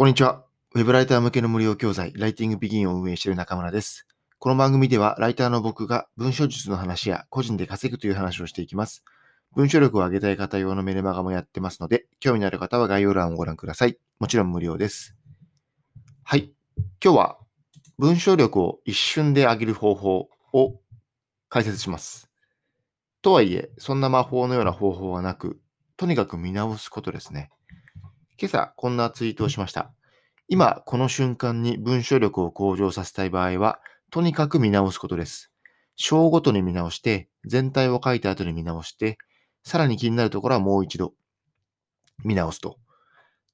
こんにちは。ウェブライター向けの無料教材、ライティングビギンを運営している中村です。この番組では、ライターの僕が文章術の話や個人で稼ぐという話をしていきます。文章力を上げたい方用のメルマガもやってますので、興味のある方は概要欄をご覧ください。もちろん無料です。はい。今日は文章力を一瞬で上げる方法を解説します。とはいえ、そんな魔法のような方法はなく、とにかく見直すことですね。今朝こんなツイートをしました。今この瞬間に文章力を向上させたい場合は、とにかく見直すことです。章ごとに見直して、全体を書いた後に見直して、さらに気になるところはもう一度見直すと。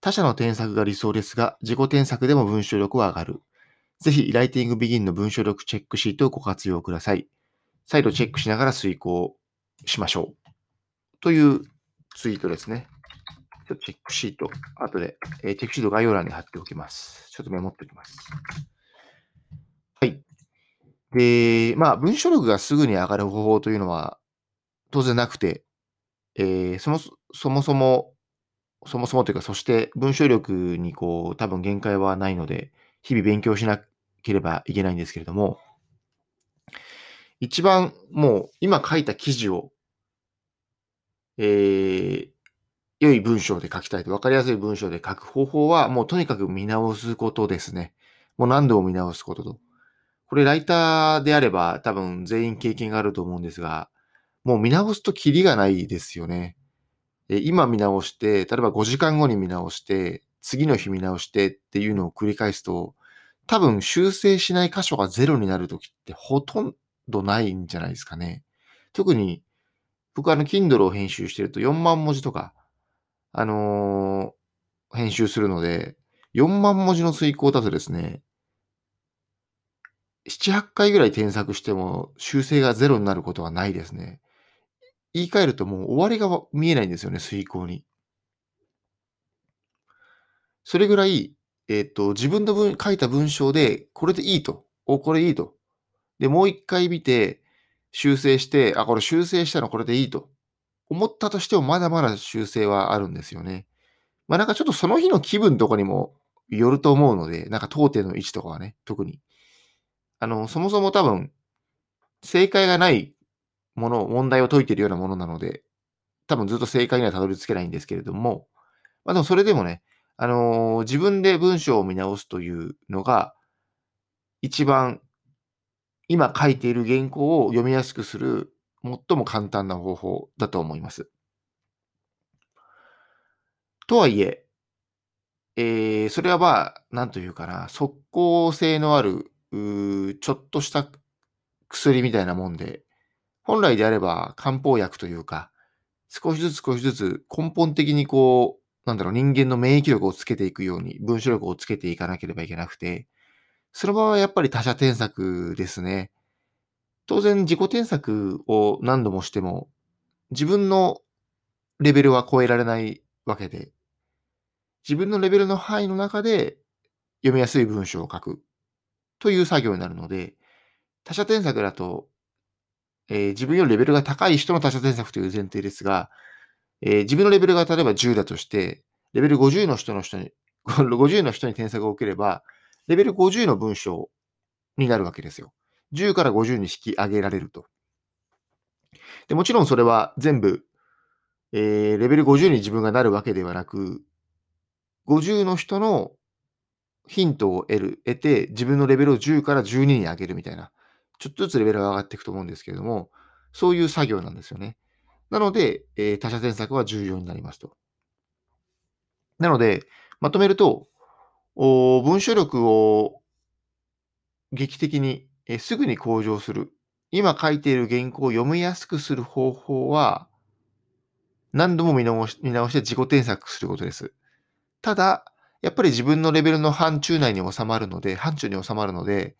他者の添削が理想ですが、自己添削でも文章力は上がる。ぜひ、ライティングビギンの文章力チェックシートをご活用ください。再度チェックしながら遂行しましょう。というツイートですね。ちょっとチェックシート、後で、えーチェックシート概要欄に貼っておきます。ちょっとメモっておきます。はい。で、まあ、文章力がすぐに上がる方法というのは当然なくて、えーそもそもそも、そもそもというか、そして文章力にこう、多分限界はないので、日々勉強しなければいけないんですけれども、一番もう今書いた記事を、えー良い文章で書きたいと、分かりやすい文章で書く方法は、もうとにかく見直すことですね。もう何度も見直すことと。これ、ライターであれば、多分全員経験があると思うんですが、もう見直すとキリがないですよね。今見直して、例えば5時間後に見直して、次の日見直してっていうのを繰り返すと、多分修正しない箇所がゼロになるときってほとんどないんじゃないですかね。特に、僕はあの、Kindle を編集してると4万文字とか、あのー編集するので、4万文字の遂行だとですね、7、8回ぐらい添削しても修正がゼロになることはないですね。言い換えるともう終わりが見えないんですよね、遂行に。それぐらい、えっ、と、自分の文書いた文章で、これでいいと。お、これいいと。で、もう一回見て、修正して、あ、これ修正したのこれでいいと。思ったとしても、まだまだ修正はあるんですよね。まあなんかちょっとその日の気分とかにもよると思うので、なんか当店の位置とかはね、特に。あの、そもそも多分、正解がないもの、問題を解いているようなものなので、多分ずっと正解にはたどり着けないんですけれども、まあでもそれでもね、あのー自分で文章を見直すというのが、一番今書いている原稿を読みやすくする最も簡単な方法だと思います。とはいえ、えーそれはまあ、なんというかな、速効性のある、うーちょっとした薬みたいなもんで、本来であれば漢方薬というか、少しずつ少しずつ根本的にこう、なんだろう、人間の免疫力をつけていくように、文章力をつけていかなければいけなくて、その場合はやっぱり他者添削ですね。当然自己添削を何度もしても、自分のレベルは超えられないわけで、自分のレベルの範囲の中で読みやすい文章を書くという作業になるので、他者添削だと、えー自分よりレベルが高い人の他者添削という前提ですが、えー自分のレベルが例えば10だとして、レベル50の人の人に、50の人に添削を受ければ、レベル50の文章になるわけですよ。10から50に引き上げられると。でもちろんそれは全部、えーレベル50に自分がなるわけではなく、50の人のヒントを得る、得て、自分のレベルを10から12に上げるみたいな、ちょっとずつレベルが上がっていくと思うんですけれども、そういう作業なんですよね。なので、えー他者添削は重要になりますと。なので、まとめると、お文章力を劇的に、えすぐに向上する。今書いている原稿を読みやすくする方法は、何度も見直し見直して自己添削することです。ただ、やっぱり自分のレベルの範疇内に収まるので、範疇に収まるので、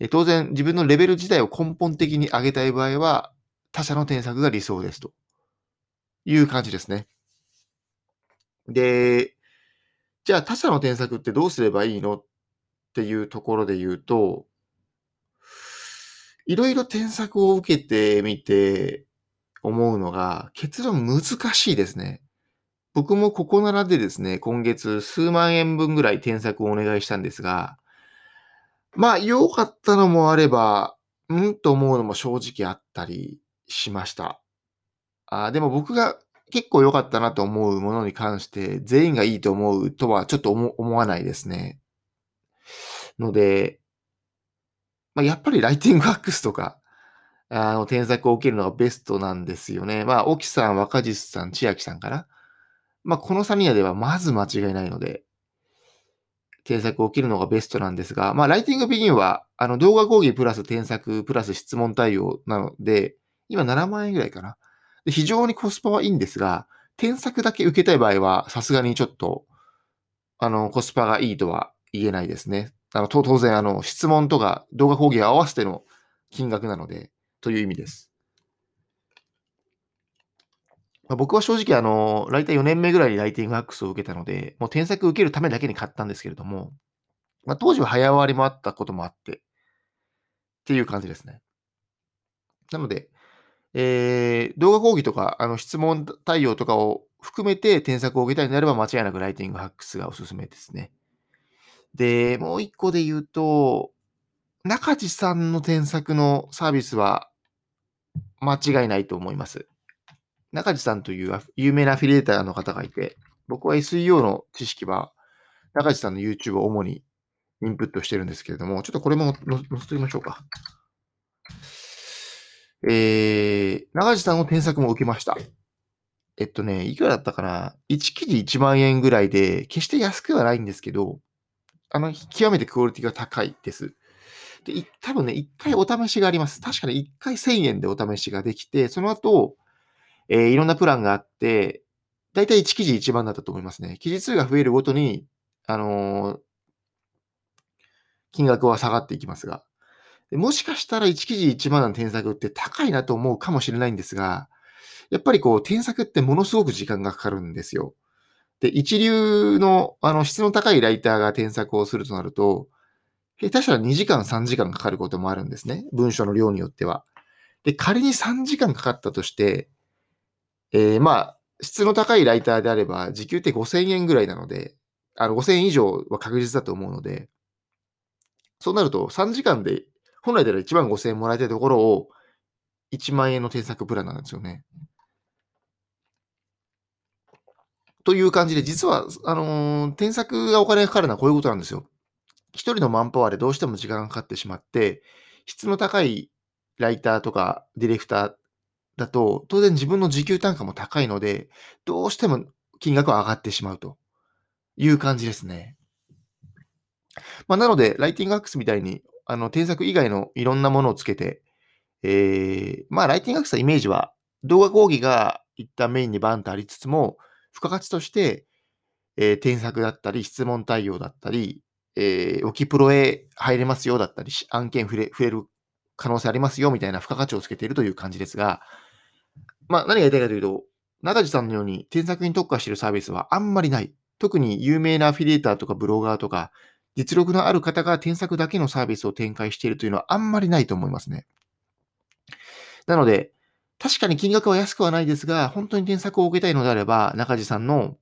え当然自分のレベル自体を根本的に上げたい場合は、他者の添削が理想ですという感じですね。で、じゃあ他者の添削ってどうすればいいの？っていうところで言うと、いろいろ添削を受けてみて思うのが、結論難しいですね。僕もここならでですね、今月数万円分ぐらい添削をお願いしたんですが、まあ、良かったのもあれば、うんと思うのも正直あったりしました。あでも僕が結構良かったなと思うものに関して、全員がいいと思うとはちょっと思わないですね。ので、まあ、やっぱりライティングワックスとか、あの、添削を受けるのがベストなんですよね。まあ、沖さん、若実さん、千秋さんかな。まあ、この3人ではまず間違いないので、添削を受けるのがベストなんですが、まあ、ライティングビギンは、あの、動画講義プラス添削プラス質問対応なので、今7万円ぐらいかな。で非常にコスパはいいんですが、添削だけ受けたい場合は、さすがにちょっと、あの、コスパがいいとは言えないですね。あの、当然、あの、質問とか動画講義を合わせての金額なので、という意味です。まあ、僕は正直、あの、ライター4年目ぐらいにライティングアックスを受けたので、もう添削受けるためだけに買ったんですけれども、まあ、当時は早割りもあったこともあって、っていう感じですね。なので、えー、動画講義とか、あの、質問対応とかを含めて添削を受けたいのであれば、間違いなくライティングハックスがおすすめですね。で、もう一個で言うと、中地さんの添削のサービスは間違いないと思います。中地さんという有名なアフィリエーターの方がいて、僕は SEO の知識は中地さんの YouTube を主にインプットしてるんですけれども、ちょっとこれも載せてみましょうか。えー、中地さんの添削も受けました。えっとね、いくらだったかな ?1 記事1万円ぐらいで、決して安くはないんですけど、あの、極めてクオリティが高いです。で、多分ね、1回お試しがあります。確かに1回1000円でお試しができて、その後、えー、いろんなプランがあって、だいたい1記事1万だったと思いますね。記事数が増えるごとに、あのー、金額は下がっていきますが。もしかしたら1記事1万の添削って高いなと思うかもしれないんですが、やっぱりこう、添削ってものすごく時間がかかるんですよ。で、一流の、あの、質の高いライターが添削をするとなると、下手したら2時間、3時間かかることもあるんですね。文章の量によっては。で、仮に3時間かかったとして、えー、まあ、質の高いライターであれば、時給って5000円ぐらいなので、あの、5000円以上は確実だと思うので、そうなると3時間で、本来であれば1万5000円もらいたいところを、1万円の添削プランなんですよね。という感じで、実は、あのー、添削がお金がかかるのはこういうことなんですよ。一人のマンパワーでどうしても時間がかかってしまって、質の高いライターとかディレクターだと、当然自分の時給単価も高いので、どうしても金額は上がってしまうという感じですね。まあ、なので、ライティングアックスみたいに、あの、添削以外のいろんなものをつけて、えー、まあ、ライティングアックスのイメージは、動画講義が一旦メインにバンとありつつも、付加価値として、えー、添削だったり、質問対応だったり、えー、オキプロへ入れますよだったり、案件増え増える可能性ありますよみたいな付加価値をつけているという感じですが、まあ、何が言いたいかというと、中地さんのように添削に特化しているサービスはあんまりない。特に有名なアフィリエーターとかブロガーとか、実力のある方が添削だけのサービスを展開しているというのはあんまりないと思いますね。なので、確かに金額は安くはないですが、本当に添削を受けたいのであれば、中地さんの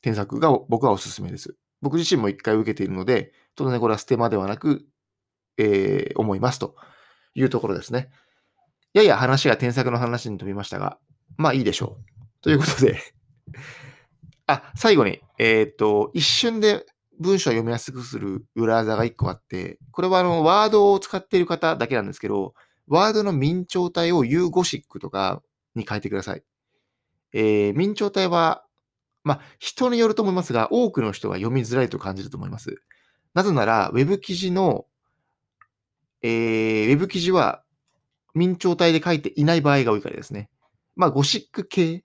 添削が僕はおすすめです。僕自身も一回受けているので、当然これはステマではなく、えー、思いますというところですね。やや話が添削の話に飛びましたが、まあいいでしょう。ということであ、最後に、えっ、と、一瞬で文章を読みやすくする裏技が一個あって、これはあの、ワードを使っている方だけなんですけど、ワードの明朝体を U ゴシックとかに変えてください。えー、明朝体は、まあ、人によると思いますが、多くの人が読みづらいと感じると思います。なぜなら、ウェブ記事の、えー、ウェブ記事は明朝体で書いていない場合が多いからですね。まあ、ゴシック系。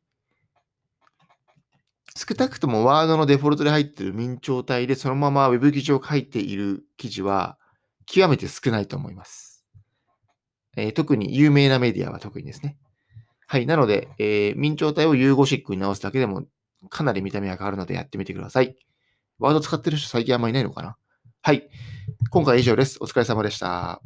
少なくともワードのデフォルトで入っている明朝体でそのままウェブ記事を書いている記事は極めて少ないと思います。えー、特に有名なメディアは特にですね。はい。なので、えー、明朝体をユーゴシックに直すだけでもかなり見た目が変わるのでやってみてください。ワード使ってる人最近あんまいないのかなはい。今回は以上です。お疲れ様でした。